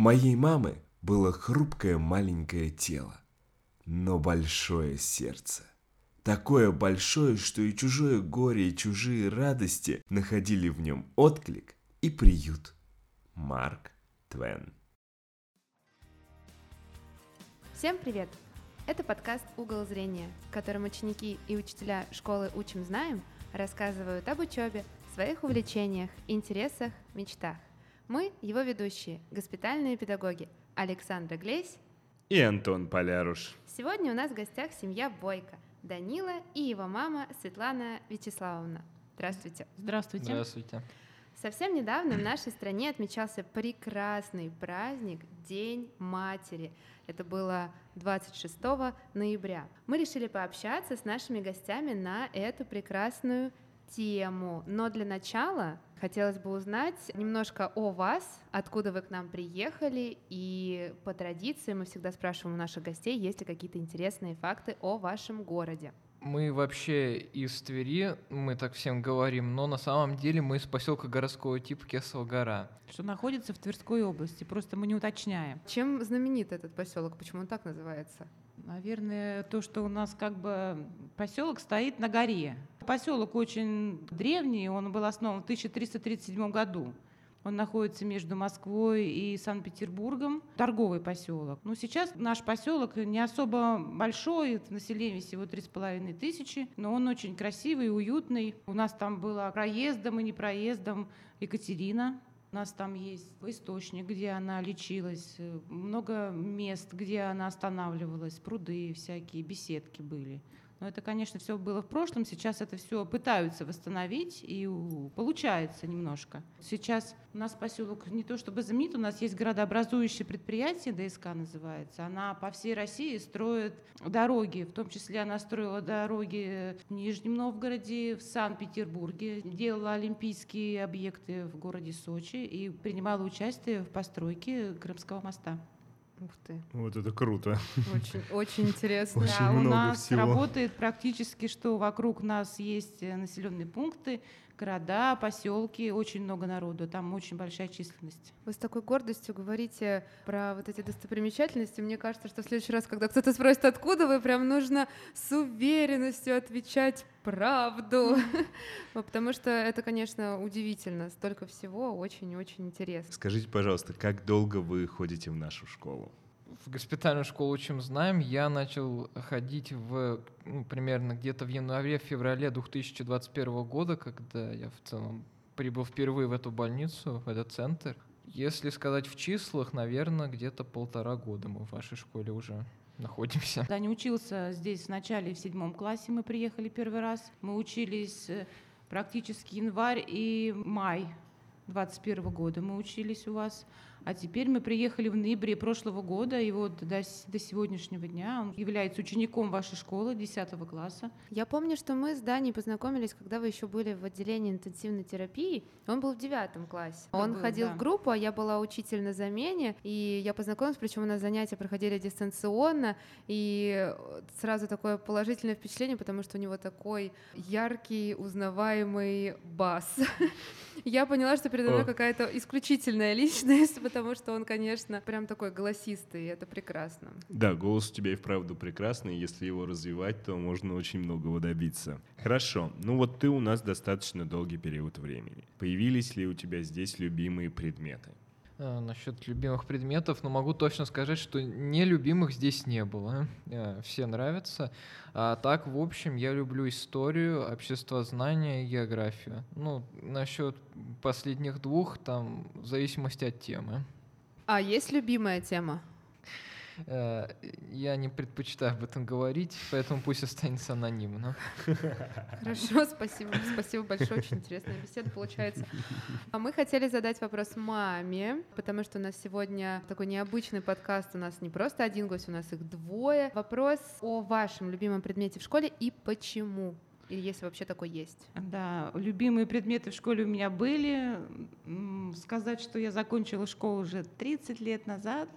Моей мамы было хрупкое маленькое тело, но большое сердце. Такое большое, что и чужое горе, и чужие радости находили в нем отклик и приют. Марк Твен. Всем привет! Это подкаст «Угол зрения», в котором ученики и учителя школы «Учим, знаем» рассказывают об учебе, своих увлечениях, интересах, мечтах. Мы его ведущие, госпитальные педагоги Александра Глесь и Антон Поляруш. Сегодня у нас в гостях семья Бойко, Данила и его мама Светлана Вячеславовна. Здравствуйте. Здравствуйте. Здравствуйте. Совсем недавно в нашей стране отмечался прекрасный праздник День матери. Это было 26 ноября. Мы решили пообщаться с нашими гостями на эту прекрасную тему. Но для начала хотелось бы узнать немножко о вас, откуда вы к нам приехали, и по традиции мы всегда спрашиваем у наших гостей, есть ли какие-то интересные факты о вашем городе. Мы вообще из Твери, мы так всем говорим, но на самом деле мы из поселка городского типа Кесова гора. Что находится в Тверской области, просто мы не уточняем. Чем знаменит этот поселок? Почему он так называется? Наверное, то, что у нас как бы поселок стоит на горе. Поселок очень древний, он был основан в 1337 году. Он находится между Москвой и Санкт-Петербургом, торговый поселок. Но сейчас наш поселок не особо большой, население всего 3,5 тысячи, но он очень красивый и уютный. У нас там было проездом и не проездом Екатерина, у нас там есть источник, где она лечилась, много мест, где она останавливалась, пруды всякие, беседки были. Но это, конечно, все было в прошлом. Сейчас это все пытаются восстановить, и получается немножко. Сейчас у нас поселок не то чтобы знаменит, у нас есть городообразующее предприятие, ДСК называется. Она по всей России строит дороги, в том числе она строила дороги в Нижнем Новгороде, в Санкт-Петербурге, делала олимпийские объекты в городе Сочи и принимала участие в постройке Крымского моста. Ух ты. Вот это круто. Очень, очень интересно. Очень да, много у нас всего. работает практически, что вокруг нас есть э, населенные пункты, города, поселки, очень много народу, там очень большая численность. Вы с такой гордостью говорите про вот эти достопримечательности. Мне кажется, что в следующий раз, когда кто-то спросит, откуда вы, прям нужно с уверенностью отвечать правду. Потому что это, конечно, удивительно. Столько всего, очень-очень интересно. Скажите, пожалуйста, как долго вы ходите в нашу школу? В госпитальную школу «Учим, знаем» я начал ходить в ну, примерно где-то в январе-феврале 2021 года, когда я в целом прибыл впервые в эту больницу, в этот центр. Если сказать в числах, наверное, где-то полтора года мы в вашей школе уже находимся. Да, не учился здесь в начале, в седьмом классе мы приехали первый раз. Мы учились э, практически январь и май 21 года мы учились у вас. А теперь мы приехали в ноябре прошлого года, и вот до, до сегодняшнего дня он является учеником вашей школы 10 класса. Я помню, что мы с Даней познакомились, когда вы еще были в отделении интенсивной терапии. Он был в девятом классе. Он был, ходил да. в группу, а я была учитель на замене, и я познакомилась, причем у нас занятия проходили дистанционно, и сразу такое положительное впечатление, потому что у него такой яркий, узнаваемый бас. Я поняла, что передо мной какая-то исключительная личность, потому что он, конечно, прям такой голосистый, и это прекрасно. Да, голос у тебя и вправду прекрасный. Если его развивать, то можно очень многого добиться. Хорошо. Ну вот ты у нас достаточно долгий период времени. Появились ли у тебя здесь любимые предметы? А, насчет любимых предметов, но могу точно сказать, что нелюбимых здесь не было. Э, Все нравятся. А так, в общем, я люблю историю, обществознание и географию. Ну, насчет последних двух, там, в зависимости от темы. А есть любимая тема? Э, Я не предпочитаю об этом говорить, поэтому пусть останется анонимно. Хорошо, спасибо. Спасибо большое, очень интересная беседа получается. А мы хотели задать вопрос маме, потому что у нас сегодня такой необычный подкаст. У нас не просто один гость, у нас их двое. Вопрос о вашем любимом предмете в школе и почему. Или если вообще такой есть. Да, любимые предметы в школе у меня были. Сказать, что я закончила школу уже 30 лет назад,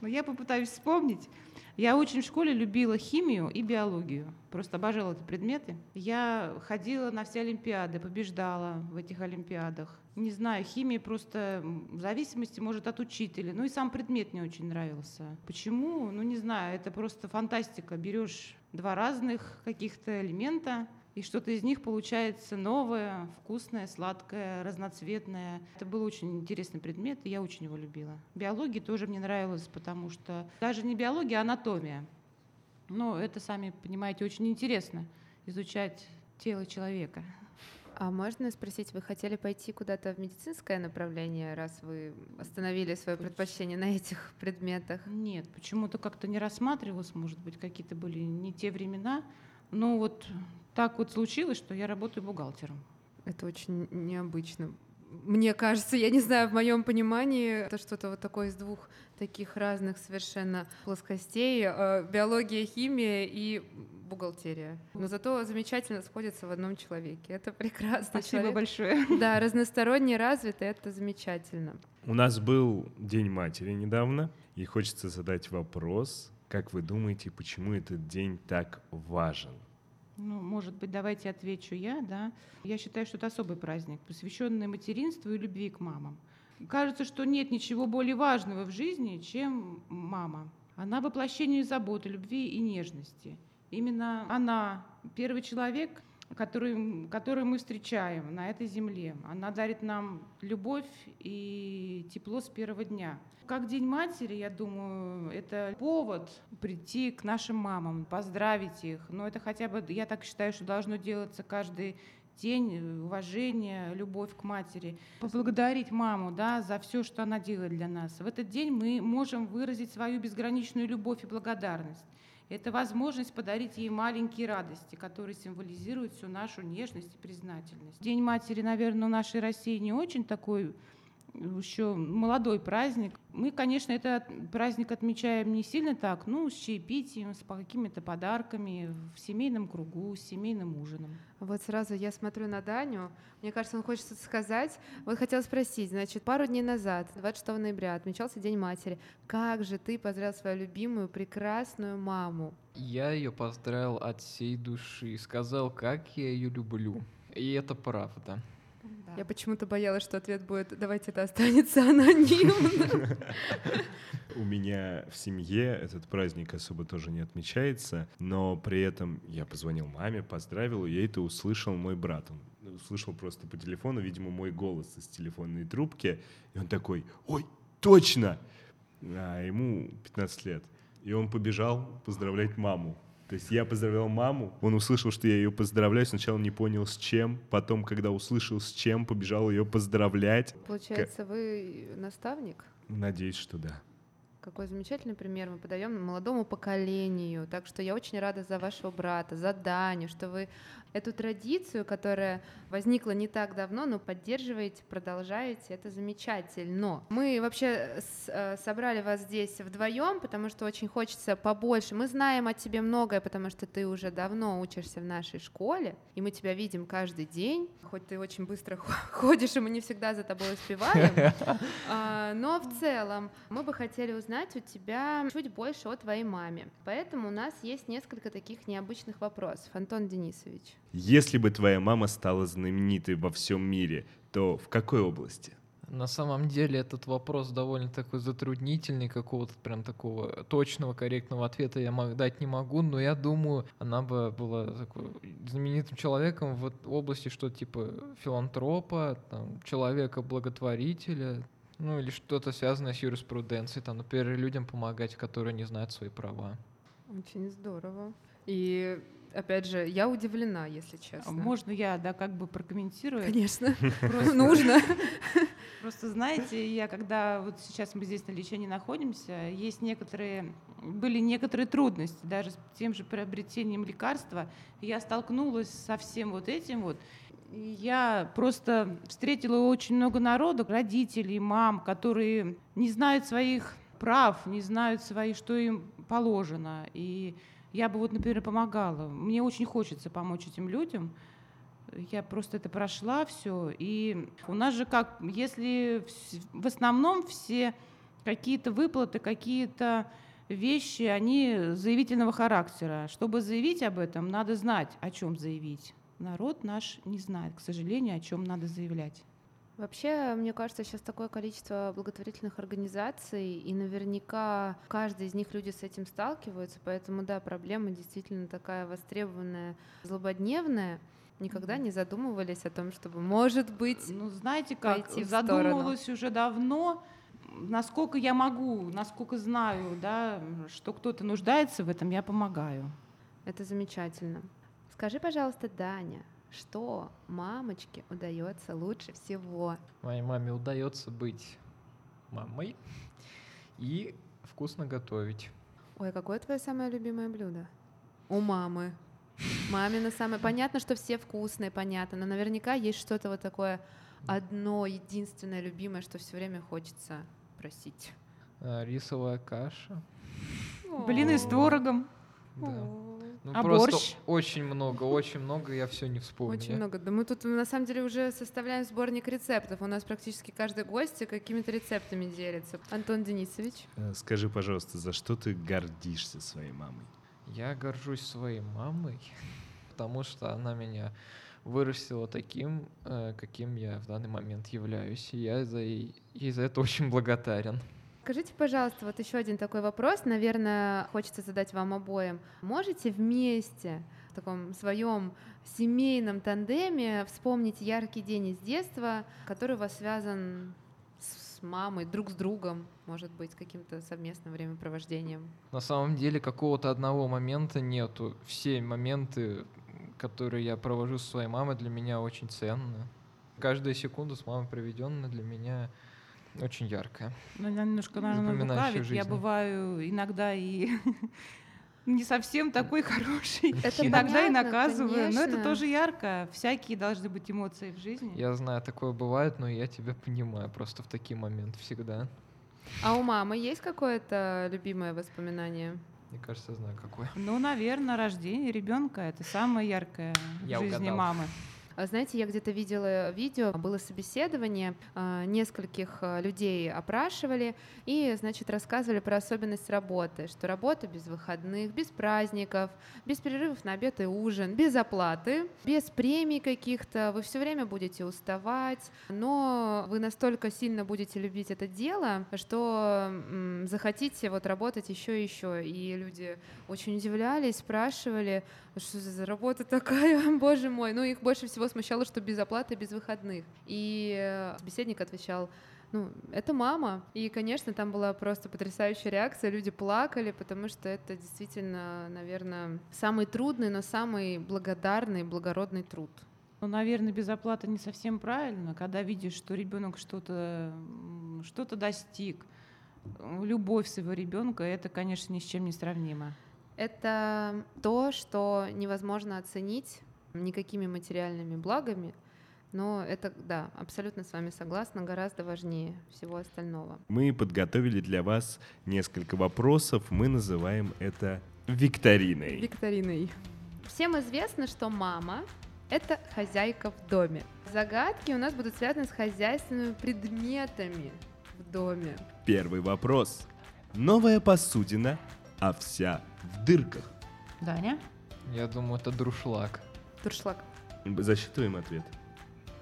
Но я попытаюсь вспомнить. Я очень в школе любила химию и биологию. Просто обожала эти предметы. Я ходила на все олимпиады, побеждала в этих олимпиадах. Не знаю, химия просто в зависимости, может, от учителя. Ну и сам предмет мне очень нравился. Почему? Ну не знаю, это просто фантастика. Берешь два разных каких-то элемента, и что-то из них получается новое, вкусное, сладкое, разноцветное. Это был очень интересный предмет, и я очень его любила. Биология тоже мне нравилась, потому что даже не биология, а анатомия. Но это, сами понимаете, очень интересно изучать тело человека. А можно спросить, вы хотели пойти куда-то в медицинское направление, раз вы остановили свое предпочтение на этих предметах? Нет, почему-то как-то не рассматривалось, может быть, какие-то были не те времена. Но вот так вот случилось, что я работаю бухгалтером. Это очень необычно. Мне кажется, я не знаю, в моем понимании это что-то вот такое из двух таких разных совершенно плоскостей. Э, биология, химия и бухгалтерия. Но зато замечательно сходятся в одном человеке. Это прекрасно. Спасибо человек. большое. Да, разносторонне развитый, это замечательно. У нас был День матери недавно, и хочется задать вопрос, как вы думаете, почему этот день так важен? Ну, может быть, давайте отвечу я, да. Я считаю, что это особый праздник, посвященный материнству и любви к мамам. Кажется, что нет ничего более важного в жизни, чем мама. Она воплощение заботы, любви и нежности. Именно она первый человек, который, который мы встречаем на этой земле. Она дарит нам любовь и тепло с первого дня. Как День матери, я думаю, это повод прийти к нашим мамам, поздравить их. Но это хотя бы, я так считаю, что должно делаться каждый день уважение, любовь к матери, поблагодарить маму да, за все, что она делает для нас. В этот день мы можем выразить свою безграничную любовь и благодарность. Это возможность подарить ей маленькие радости, которые символизируют всю нашу нежность и признательность. День матери, наверное, в нашей России не очень такой еще молодой праздник. Мы, конечно, этот праздник отмечаем не сильно так, ну, с чаепитием, с какими-то подарками, в семейном кругу, с семейным ужином. Вот сразу я смотрю на Даню, мне кажется, он хочет что-то сказать. Вот хотела спросить, значит, пару дней назад, 26 ноября, отмечался День матери. Как же ты поздравил свою любимую, прекрасную маму? Я ее поздравил от всей души, сказал, как я ее люблю. И это правда. Я почему-то боялась, что ответ будет «давайте это останется анонимно». У меня в семье этот праздник особо тоже не отмечается, но при этом я позвонил маме, поздравил, и это услышал мой брат. Он услышал просто по телефону, видимо, мой голос из телефонной трубки, и он такой «Ой, точно!» А ему 15 лет. И он побежал поздравлять маму. То есть я поздравлял маму, он услышал, что я ее поздравляю, сначала не понял с чем, потом, когда услышал с чем, побежал ее поздравлять. Получается, вы наставник? Надеюсь, что да. Какой замечательный пример мы подаем молодому поколению. Так что я очень рада за вашего брата, за Даню, что вы эту традицию, которая возникла не так давно, но поддерживаете, продолжаете, это замечательно. Мы вообще э, собрали вас здесь вдвоем, потому что очень хочется побольше. Мы знаем о тебе многое, потому что ты уже давно учишься в нашей школе, и мы тебя видим каждый день, хоть ты очень быстро ходишь, и мы не всегда за тобой успеваем. А, но в целом мы бы хотели узнать у тебя чуть больше о твоей маме. Поэтому у нас есть несколько таких необычных вопросов. Антон Денисович. Если бы твоя мама стала знаменитой во всем мире, то в какой области? На самом деле этот вопрос довольно такой затруднительный, какого-то прям такого точного, корректного ответа я дать не могу, но я думаю, она бы была такой знаменитым человеком в области что типа филантропа, там, человека-благотворителя, ну или что-то связанное с юриспруденцией, там, например, людям помогать, которые не знают свои права. Очень здорово. И опять же, я удивлена, если честно. Можно я, да, как бы прокомментирую? Конечно, нужно. Просто знаете, я когда вот сейчас мы здесь на лечении находимся, есть некоторые, были некоторые трудности, даже с тем же приобретением лекарства. Я столкнулась со всем вот этим вот. Я просто встретила очень много народу, родителей, мам, которые не знают своих прав, не знают свои, что им положено. И я бы вот, например, помогала. Мне очень хочется помочь этим людям. Я просто это прошла все. И у нас же как, если в основном все какие-то выплаты, какие-то вещи, они заявительного характера. Чтобы заявить об этом, надо знать, о чем заявить. Народ наш не знает, к сожалению, о чем надо заявлять. Вообще, мне кажется, сейчас такое количество благотворительных организаций, и наверняка каждый из них люди с этим сталкиваются, поэтому да, проблема действительно такая востребованная, злободневная. Никогда не задумывались о том, чтобы, может быть, Ну, знаете как, пойти в задумывалась уже давно, насколько я могу, насколько знаю, да, что кто-то нуждается в этом, я помогаю. это замечательно. Скажи, пожалуйста, Даня, что мамочке удается лучше всего? Моей маме удается быть мамой и вкусно готовить. Ой, а какое твое самое любимое блюдо? У мамы. Мамина самое. Понятно, что все вкусные, понятно, но наверняка есть что-то вот такое одно, единственное любимое, что все время хочется просить. А, Рисовая каша. Блины с творогом. Ну, А просто борщ? очень много, очень много, я все не вспомню. Очень много. Да мы тут на самом деле уже составляем сборник рецептов. У нас практически каждый гость какими-то рецептами делится. Антон Денисович. Э, Скажи, пожалуйста, за что ты гордишься своей мамой? Я горжусь своей мамой, потому что она меня вырастила таким, э, каким я в данный момент являюсь. И я за, ей за это очень благодарен. Скажите, пожалуйста, вот еще один такой вопрос, наверное, хочется задать вам обоим. Можете вместе в таком своем семейном тандеме вспомнить яркий день из детства, который у вас связан мамой, друг с другом, может быть, каким-то совместным времяпровождением? На самом деле какого-то одного момента нету. Все моменты, которые я провожу со своей мамой, для меня очень ценны. Каждая секунда с мамой проведенная для меня очень яркая. Ну, я немножко, наверное, лукавит. Я бываю иногда и не совсем такой хороший. Это иногда и наказываю. Но это конечно. тоже ярко. Всякие должны быть эмоции в жизни. Я знаю, такое бывает, но я тебя понимаю просто в такие моменты всегда. А у мамы есть какое-то любимое воспоминание? Мне кажется, я знаю, какое. Ну, наверное, рождение ребенка это самое яркое в Я жизни угадал. мамы. А Знаете, я где-то видела видео, было собеседование, а, нескольких а, людей опрашивали и, значит, рассказывали про особенность работы, что работа без выходных, без праздников, без перерывов на обед и ужин, без оплаты, без премий каких-то, вы все время будете уставать, но вы настолько сильно будете любить это дело, что захотите вот работать еще и еще. И люди очень удивлялись, спрашивали, что за работа такая, боже мой. Ну, их больше всего смущало, что без оплаты, без выходных. И э, собеседник отвечал, ну, это мама. И, конечно, там была просто потрясающая реакция. Люди плакали, потому что это действительно, наверное, самый трудный, но самый благодарный, благородный труд. Ну, наверное, без оплаты не совсем правильно, когда видишь, что ребенок что-то м, что-то достиг. Любовь своего ребенка это, конечно, ни с чем не сравнимо. Это то, что невозможно оценить никакими материальными благами, но это, да, абсолютно с вами согласна, гораздо важнее всего остального. Мы подготовили для вас несколько вопросов. Мы называем это викториной. Викториной. Всем известно, что мама — это хозяйка в доме. Загадки у нас будут связаны с хозяйственными предметами в доме. Первый вопрос. Новая посудина, а вся в дырках. Даня? Я думаю, это друшлаг. Туршлаг. Засчитываем ответ.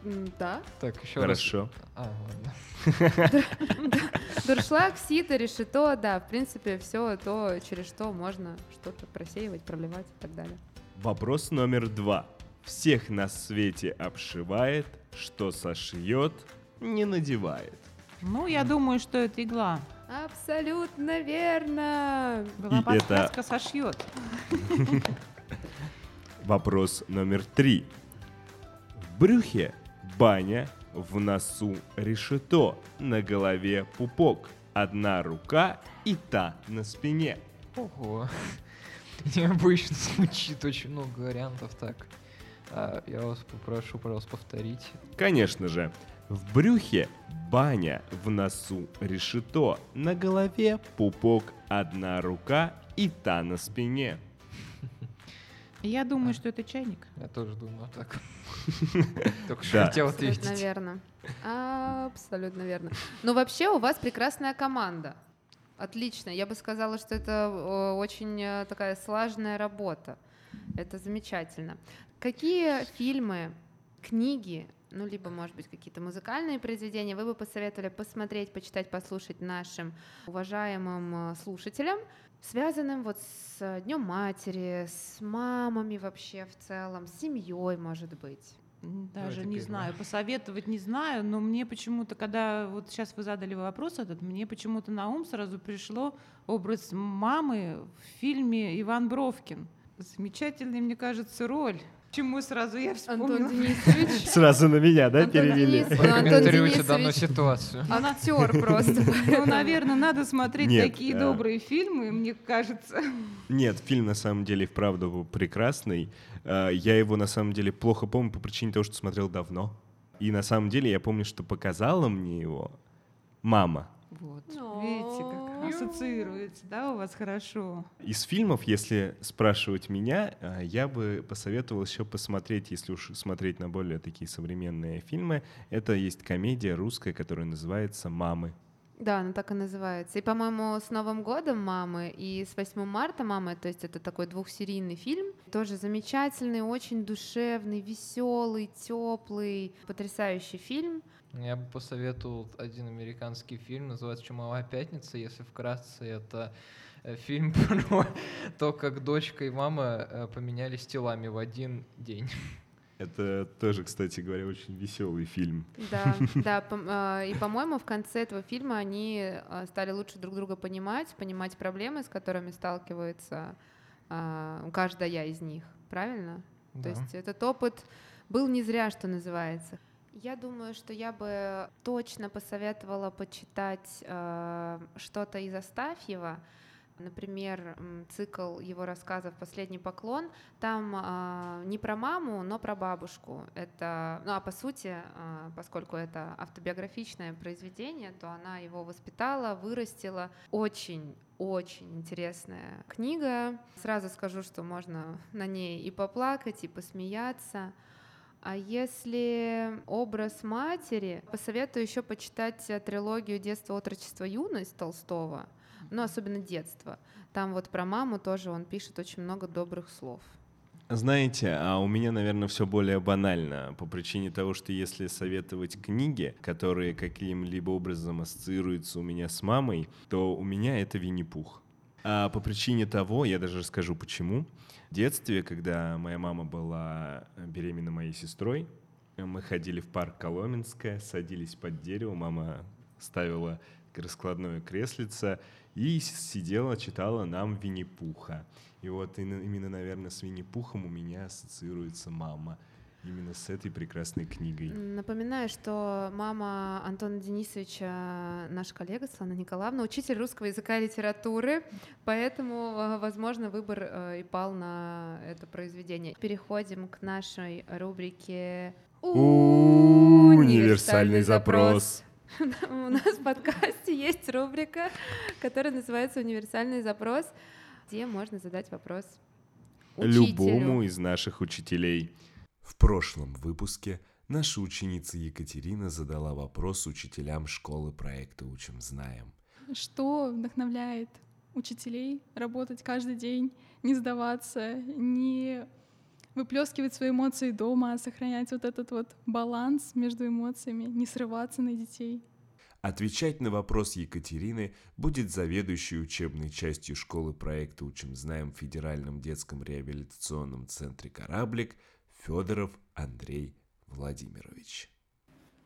М, Да. Так, еще Хорошо. раз. А, ладно. Дуршлаг, сито, решето, да, в принципе, все то, через что можно что-то просеивать, проливать и так далее. Вопрос номер два. Всех на свете обшивает, что сошьет, не надевает. Ну, я думаю, что это игла. Абсолютно верно! Была И это- подсказка сошьет. Вопрос номер три. В брюхе баня, в носу решето, на голове пупок, одна рука и та на спине. Ого. Необычно звучит, очень много вариантов. Так, а, я вас попрошу, пожалуйста, повторить. Конечно же, в брюхе баня, в носу решето, на голове пупок, одна рука и та на спине. Я думаю, что это чайник. Я тоже думаю так. Только что хотел Абсолютно ответить. верно. Абсолютно верно. Но вообще у вас прекрасная команда. Отлично. Я бы сказала, что это очень э, такая слаженная работа. Это замечательно. Какие фильмы, книги, ну, либо, может быть, какие-то музыкальные произведения вы бы посоветовали посмотреть, почитать, послушать нашим уважаемым э, слушателям, связанным вот с Днем Матери, с мамами вообще в целом, с семьей, может быть? Даже Давайте не первое. знаю, посоветовать не знаю, но мне почему-то, когда вот сейчас вы задали вопрос этот, мне почему-то на ум сразу пришло образ мамы в фильме «Иван Бровкин». Замечательная, мне кажется, роль. Почему сразу я вспомнила? Антон Денисович. Сразу на меня, да, Антон перевели? Денис- Антон данную ситуацию. актер просто. Ну, наверное, надо смотреть Нет, такие э, добрые фильмы, мне кажется. Нет, фильм на самом деле вправду был прекрасный. Э, Я его на самом деле плохо помню по причине того, что смотрел давно. И на самом деле я помню, что показала мне его мама. Вот, О. видите, как ассоциируется, да, у вас хорошо. Из фильмов, если спрашивать меня, э, я бы посоветовал еще посмотреть, если уж смотреть на более такие современные фильмы, это есть комедия русская, которая называется «Мамы». Да, она так и называется. И, по-моему, с Новым годом мамы и с 8 марта мамы, то есть это такой двухсерийный фильм, тоже замечательный, очень душевный, веселый, теплый, потрясающий фильм. Я бы посоветовал один американский фильм, называется «Чумовая пятница». Если вкратце, это э, фильм про то, как дочка и мама э, поменялись телами в один день. Это тоже, кстати говоря, очень веселый фильм. Да, да. а, И, по-моему, в конце этого фильма они а, стали лучше друг друга понимать, понимать проблемы, с которыми сталкивается а, каждая из них. Правильно? То Да. есть этот опыт был не зря, что называется. Я думаю, что я бы точно посоветовала почитать э, что-то из Астафьева, например, цикл его рассказов «Последний поклон». Там а, не про маму, но про бабушку. Это, ну а по сути, а, поскольку это автобиографичное произведение, то она его воспитала, вырастила. Очень очень интересная книга. Сразу скажу, что можно на ней и поплакать, и посмеяться. А если образ матери, посоветую еще почитать э, трилогию «Детство, отрочество, юность» Толстого, ну, особенно детство. Там вот про маму тоже он пишет очень много добрых слов. Знаете, а у меня, наверное, все более банально, по причине того, что если советовать книги, которые каким-либо образом ассоциируются у меня с мамой, то у меня это Винни-Пух. А по причине того, я даже расскажу почему. В детстве, когда моя мама была беременна моей сестрой, мы ходили в парк Коломенское, садились под дерево, мама ставила раскладное креслице и сидела, читала нам Винни-Пуха. И вот именно, наверное, с Винни-Пухом у меня ассоциируется мама. Именно с этой прекрасной книгой. Напоминаю, что мама Антона Денисовича, наш коллега Светлана Николаевна, учитель русского языка и литературы, поэтому, э, возможно, выбор э, и пал на это произведение. Переходим к нашей рубрике Универсальный запрос. У нас в подкасте есть рубрика, которая называется «Универсальный запрос», где можно задать вопрос. Любому из наших учителей. В прошлом выпуске наша ученица Екатерина задала вопрос учителям школы проекта «Учим, знаем». Что вдохновляет учителей работать каждый день, не сдаваться, не выплескивать свои эмоции дома, а сохранять вот этот вот баланс между эмоциями, не срываться на детей? Отвечать на вопрос Екатерины будет заведующий учебной частью школы проекта «Учим, знаем» в Федеральном детском реабилитационном центре «Кораблик» Федоров Андрей Владимирович.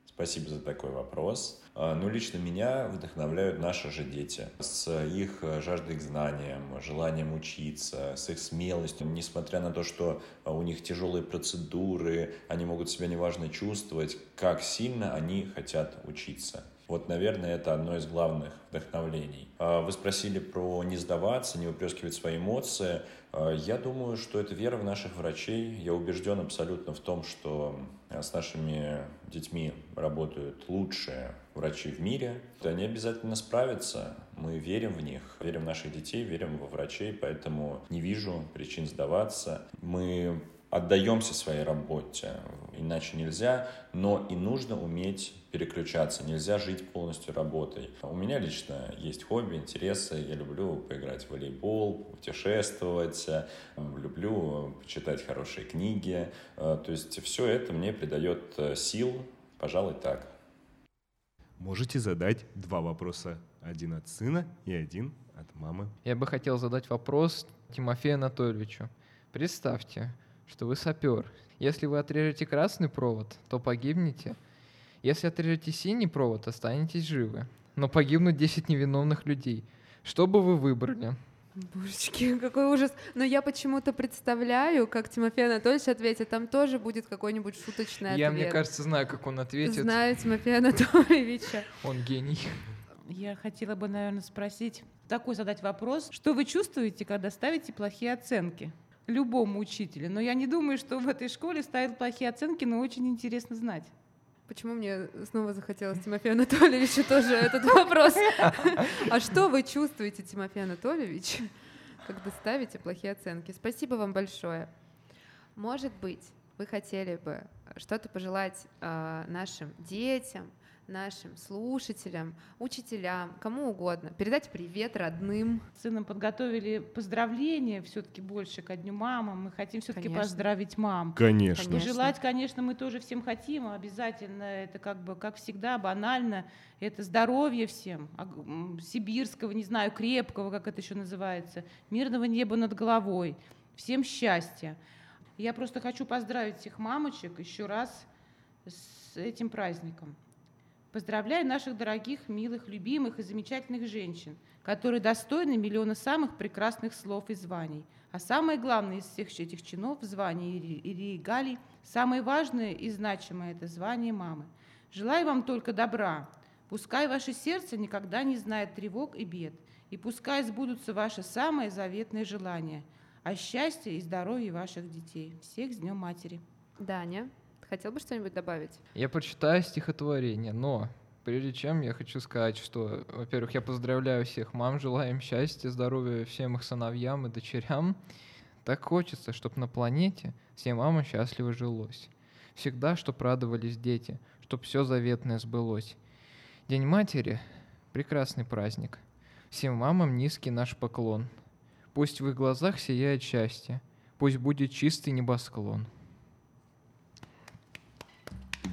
Спасибо за такой вопрос. А, Ну, лично меня вдохновляют наши же дети с их э, жаждой к знаниям, желанием учиться, с их смелостью. Несмотря на то, что а, у них тяжелые процедуры, они могут себя неважно чувствовать, как сильно они хотят учиться. Вот, наверное, это одно из главных вдохновлений. А вы спросили про не сдаваться, не выплескивать свои эмоции. А, я думаю, что это вера в наших врачей. Я убежден абсолютно в том, что а, с нашими детьми работают лучшие врачи в мире. Они обязательно справятся. Мы верим в них, верим в наших детей, верим во врачей, поэтому не вижу причин сдаваться. Мы отдаемся своей работе, иначе нельзя, но и нужно уметь переключаться, нельзя жить полностью работой. У меня лично есть хобби, интересы, я люблю поиграть в волейбол, путешествовать, люблю почитать хорошие книги, то есть все это мне придает э, сил, пожалуй, так. Можете задать два вопроса, один от сына и один от мамы. Я бы хотел задать вопрос Тимофею Анатольевичу. Представьте, что вы сапер. Если вы отрежете красный провод, то погибнете. Если отрежете синий провод, останетесь живы. Но погибнут 10 невиновных людей. Что бы вы выбрали? Божечки, какой ужас. Но я почему-то представляю, как Тимофей Анатольевич ответит. Там тоже будет какой-нибудь шуточный ответ. Я, мне кажется, знаю, как он ответит. Знаю Тимофея Анатольевича. Он гений. Я хотела бы, наверное, спросить, такой задать вопрос. Что вы чувствуете, когда ставите плохие оценки? Любому учителю. Но я не думаю, что в этой школе ставят плохие оценки, но очень интересно знать. Почему мне снова захотелось Тимофею Анатольевичу тоже этот вопрос? А что вы чувствуете, Тимофей Анатольевич, когда ставите плохие оценки? Спасибо вам большое. Может быть, вы хотели бы что-то пожелать э, нашим детям, нашим слушателям, учителям, кому угодно. Передать привет родным. Сыном подготовили поздравления все-таки больше ко Дню мамы. Мы хотим все-таки поздравить мам. Конечно. Пожелать, конечно, мы тоже всем хотим. Обязательно. Это как бы, как всегда, банально. Это здоровье всем. Сибирского, не знаю, крепкого, как это еще называется. Мирного неба над головой. Всем счастья. Я просто хочу поздравить всех мамочек еще раз с этим праздником. Поздравляю наших дорогих, милых, любимых и замечательных женщин, которые достойны миллиона самых прекрасных слов и званий. А самое главное из всех этих чинов, званий и регалий, самое важное и значимое – это звание мамы. Желаю вам только добра. Пускай ваше сердце никогда не знает тревог и бед, и пускай сбудутся ваши самые заветные желания о счастье и здоровье ваших детей. Всех с Днем Матери. Даня. Хотел бы что-нибудь добавить? Я прочитаю стихотворение, но прежде чем я хочу сказать, что, во-первых, я поздравляю всех мам, желаю им счастья, здоровья всем их сыновьям и дочерям. Так хочется, чтобы на планете всем мамам счастливо жилось. Всегда, чтоб радовались дети, чтоб все заветное сбылось. День матери — прекрасный праздник. Всем мамам низкий наш поклон. Пусть в их глазах сияет счастье, пусть будет чистый небосклон.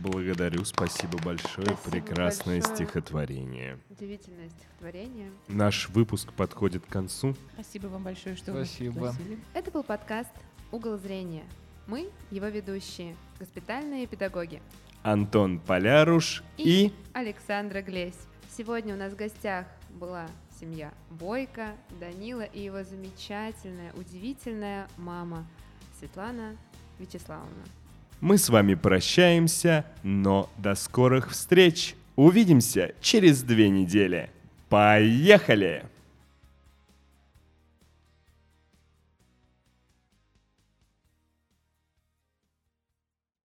Благодарю, спасибо большое. Спасибо Прекрасное большое. стихотворение. Удивительное стихотворение. Наш выпуск подходит к концу. Спасибо вам большое, что Спасибо. вы пригласили. Это был подкаст «Угол зрения». Мы, его ведущие, госпитальные педагоги. Антон Поляруш и... Александра Глесь. Сегодня у нас в гостях была семья Бойко, Данила и его замечательная, удивительная мама Светлана Вячеславовна. Мы с вами прощаемся, но до скорых встреч. Увидимся через две недели. Поехали!